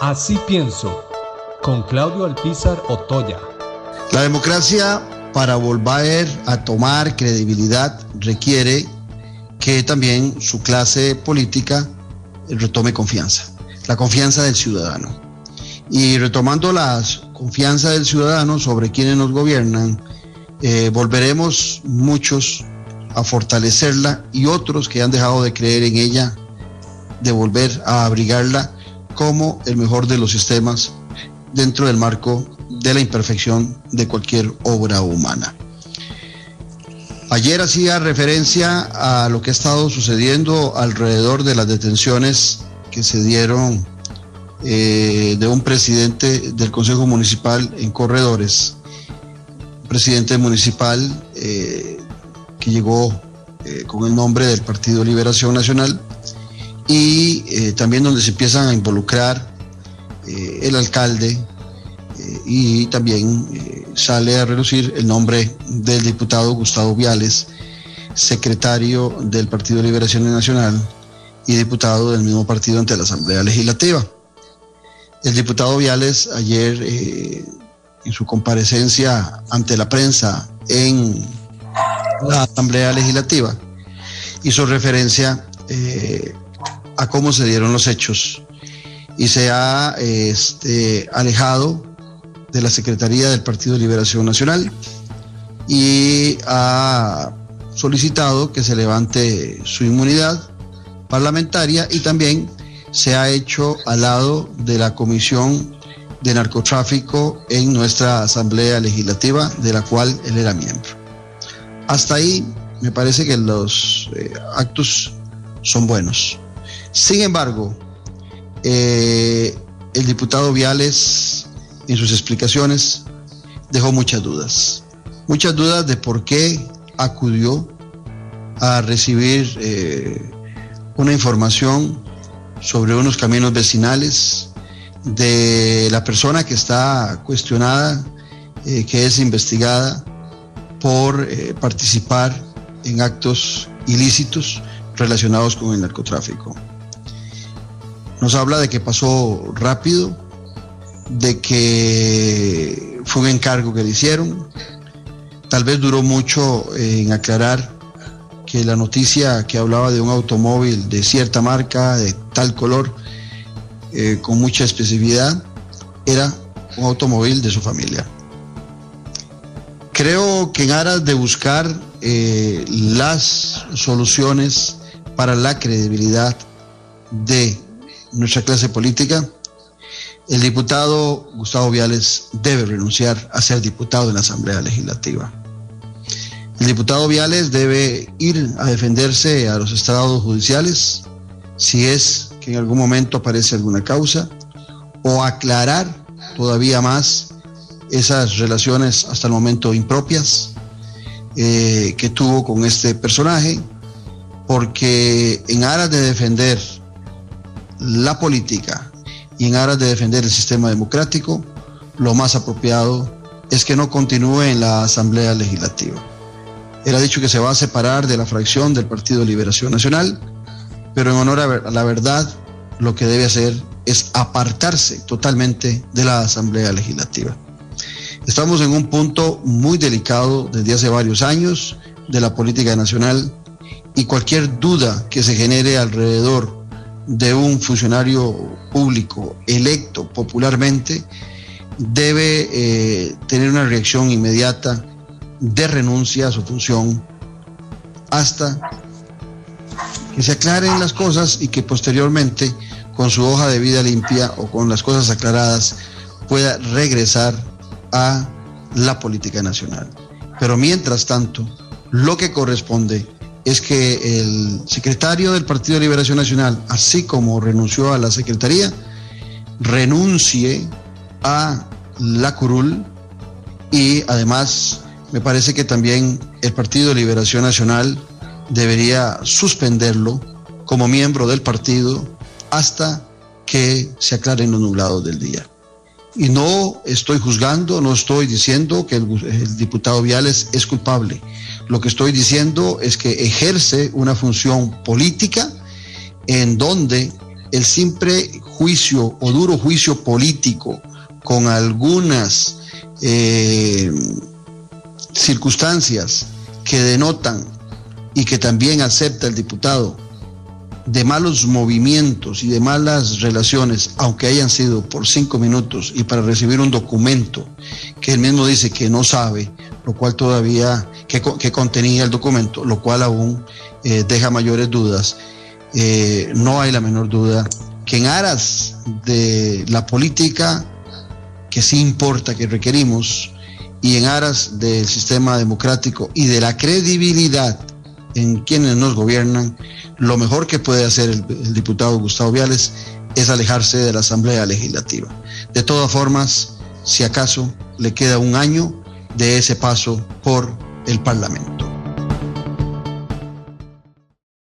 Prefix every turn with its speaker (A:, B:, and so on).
A: Así pienso, con Claudio Alpizar Otoya.
B: La democracia, para volver a tomar credibilidad, requiere que también su clase política retome confianza, la confianza del ciudadano. Y retomando la confianza del ciudadano sobre quienes nos gobiernan, eh, volveremos muchos a fortalecerla y otros que han dejado de creer en ella, de volver a abrigarla como el mejor de los sistemas dentro del marco de la imperfección de cualquier obra humana. Ayer hacía referencia a lo que ha estado sucediendo alrededor de las detenciones que se dieron eh, de un presidente del Consejo Municipal en Corredores, presidente municipal eh, que llegó eh, con el nombre del Partido Liberación Nacional y también donde se empiezan a involucrar el alcalde y también sale a relucir el nombre del diputado Gustavo Viales, secretario del Partido Liberación Nacional y diputado del mismo partido ante la Asamblea Legislativa. El diputado Viales ayer eh, en su comparecencia ante la prensa en la Asamblea Legislativa hizo referencia eh, a cómo se dieron los hechos y se ha este, alejado de la Secretaría del Partido de Liberación Nacional y ha solicitado que se levante su inmunidad parlamentaria y también se ha hecho al lado de la Comisión de Narcotráfico en nuestra Asamblea Legislativa, de la cual él era miembro. Hasta ahí me parece que los eh, actos son buenos. Sin embargo, eh, el diputado Viales en sus explicaciones dejó muchas dudas. Muchas dudas de por qué acudió a recibir eh, una información sobre unos caminos vecinales de la persona que está cuestionada, eh, que es investigada por participar en actos ilícitos relacionados con el narcotráfico. Nos habla de que pasó rápido, de que fue un encargo que le hicieron. Tal vez duró mucho en aclarar que la noticia que hablaba de un automóvil de cierta marca, de tal color, eh, con mucha especificidad, era un automóvil de su familia. Creo que en aras de buscar eh, las soluciones para la credibilidad de nuestra clase política, el diputado Gustavo Viales debe renunciar a ser diputado en la Asamblea Legislativa. El diputado Viales debe ir a defenderse a los estados judiciales si es que en algún momento aparece alguna causa o aclarar todavía más esas relaciones hasta el momento impropias eh, que tuvo con este personaje, porque en aras de defender la política, y en aras de defender el sistema democrático, lo más apropiado es que no continúe en la Asamblea Legislativa. Él ha dicho que se va a separar de la fracción del Partido Liberación Nacional, pero en honor a la verdad, lo que debe hacer es apartarse totalmente de la Asamblea Legislativa. Estamos en un punto muy delicado desde hace varios años de la política nacional y cualquier duda que se genere alrededor de un funcionario público electo popularmente debe eh, tener una reacción inmediata de renuncia a su función hasta que se aclaren las cosas y que posteriormente con su hoja de vida limpia o con las cosas aclaradas pueda regresar a la política nacional. Pero mientras tanto, lo que corresponde es que el secretario del Partido de Liberación Nacional, así como renunció a la secretaría, renuncie a la curul y además me parece que también el Partido de Liberación Nacional debería suspenderlo como miembro del partido hasta que se aclaren los nublados del día. Y no estoy juzgando, no estoy diciendo que el, diputado Viales es culpable. Lo que estoy diciendo es que ejerce una función política en donde el simple juicio o duro juicio político con algunas eh, circunstancias que denotan y que también acepta el diputado de malos movimientos y de malas relaciones, aunque hayan sido por cinco minutos y para recibir un documento que él mismo dice que no sabe, lo cual todavía, que, contenía el documento, lo cual aún eh, deja mayores dudas, eh, no hay la menor duda que en aras de la política que sí importa, que requerimos, y en aras del sistema democrático y de la credibilidad en quienes nos gobiernan, lo mejor que puede hacer el, diputado Gustavo Viales es alejarse de la Asamblea Legislativa. De todas formas, si acaso le queda un año de ese paso por el Parlamento.